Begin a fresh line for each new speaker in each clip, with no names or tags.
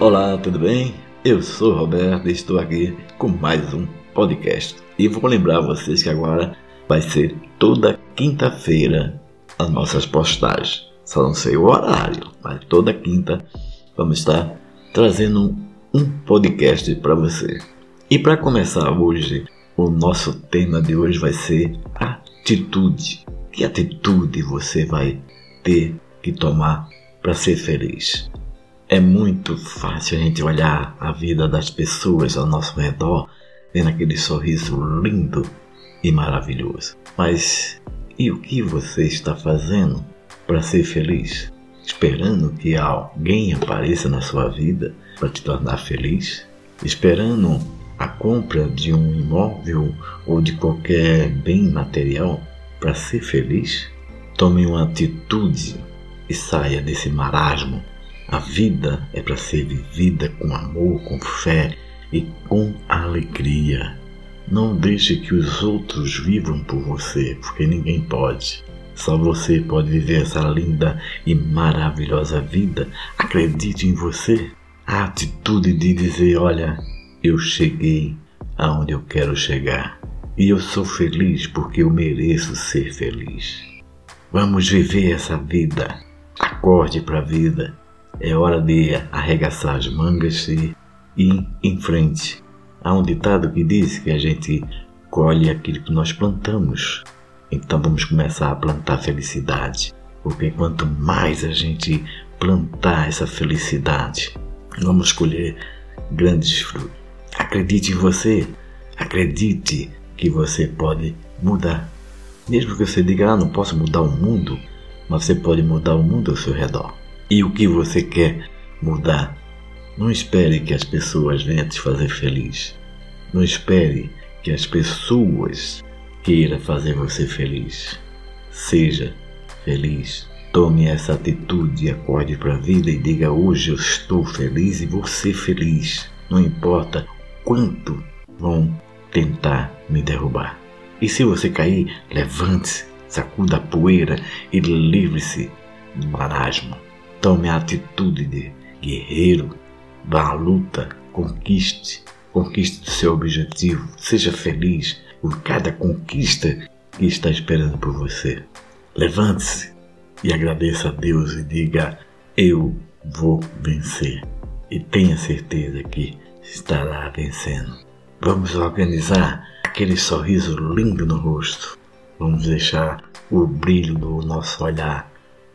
Olá, tudo bem? Eu sou Roberto e estou aqui com mais um podcast. E vou lembrar vocês que agora vai ser toda quinta-feira as nossas postagens. Só não sei o horário, mas toda quinta vamos estar trazendo um podcast para você. E para começar hoje, o nosso tema de hoje vai ser atitude. Que atitude você vai ter que tomar para ser feliz? É muito fácil a gente olhar a vida das pessoas ao nosso redor, vendo aquele sorriso lindo e maravilhoso. Mas e o que você está fazendo para ser feliz? Esperando que alguém apareça na sua vida para te tornar feliz? Esperando a compra de um imóvel ou de qualquer bem material para ser feliz? Tome uma atitude e saia desse marasmo a vida é para ser vivida com amor, com fé e com alegria. Não deixe que os outros vivam por você, porque ninguém pode. Só você pode viver essa linda e maravilhosa vida. Acredite em você. A atitude de dizer: Olha, eu cheguei aonde eu quero chegar. E eu sou feliz porque eu mereço ser feliz. Vamos viver essa vida. Acorde para a vida. É hora de arregaçar as mangas e ir em frente. Há um ditado que diz que a gente colhe aquilo que nós plantamos. Então vamos começar a plantar felicidade. Porque quanto mais a gente plantar essa felicidade, vamos colher grandes frutos. Acredite em você. Acredite que você pode mudar. Mesmo que você diga, ah, não posso mudar o mundo, mas você pode mudar o mundo ao seu redor e o que você quer mudar. Não espere que as pessoas venham te fazer feliz. Não espere que as pessoas queiram fazer você feliz. Seja feliz. Tome essa atitude acorde para a vida e diga: Hoje eu estou feliz e vou ser feliz. Não importa quanto vão tentar me derrubar. E se você cair, levante-se, sacuda a poeira e livre-se do marasmo. Tome a atitude de guerreiro, vá à luta, conquiste, conquiste o seu objetivo, seja feliz por cada conquista que está esperando por você. Levante-se e agradeça a Deus e diga: Eu vou vencer. E tenha certeza que estará vencendo. Vamos organizar aquele sorriso lindo no rosto. Vamos deixar o brilho do nosso olhar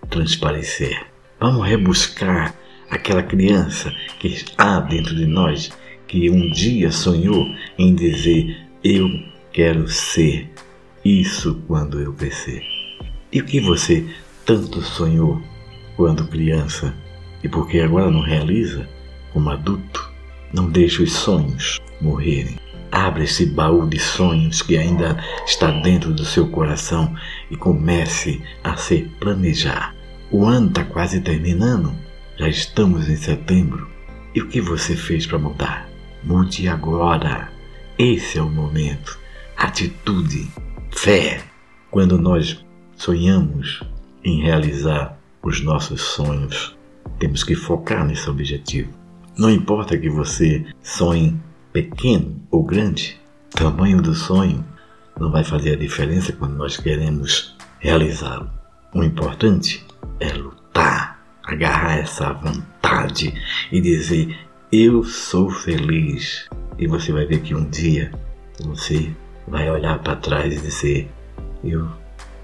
transparecer. Vamos rebuscar aquela criança que há dentro de nós que um dia sonhou em dizer: Eu quero ser isso quando eu crescer. E o que você tanto sonhou quando criança e porque agora não realiza como adulto? Não deixe os sonhos morrerem. Abra esse baú de sonhos que ainda está dentro do seu coração e comece a se planejar o ano está quase terminando, já estamos em setembro. E o que você fez para mudar? Mude agora. Esse é o momento. Atitude, fé. Quando nós sonhamos em realizar os nossos sonhos, temos que focar nesse objetivo. Não importa que você sonhe pequeno ou grande, o tamanho do sonho não vai fazer a diferença quando nós queremos realizá-lo. O importante é lutar, agarrar essa vontade e dizer: Eu sou feliz. E você vai ver que um dia você vai olhar para trás e dizer: Eu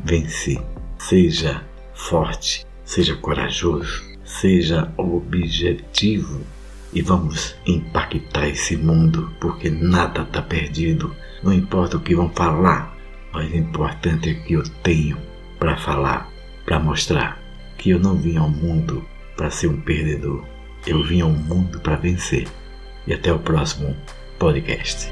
venci. Seja forte, seja corajoso, seja objetivo e vamos impactar esse mundo porque nada está perdido. Não importa o que vão falar, mas o importante é que eu tenho para falar, para mostrar que eu não vim ao mundo para ser um perdedor. Eu vim ao mundo para vencer. E até o próximo podcast.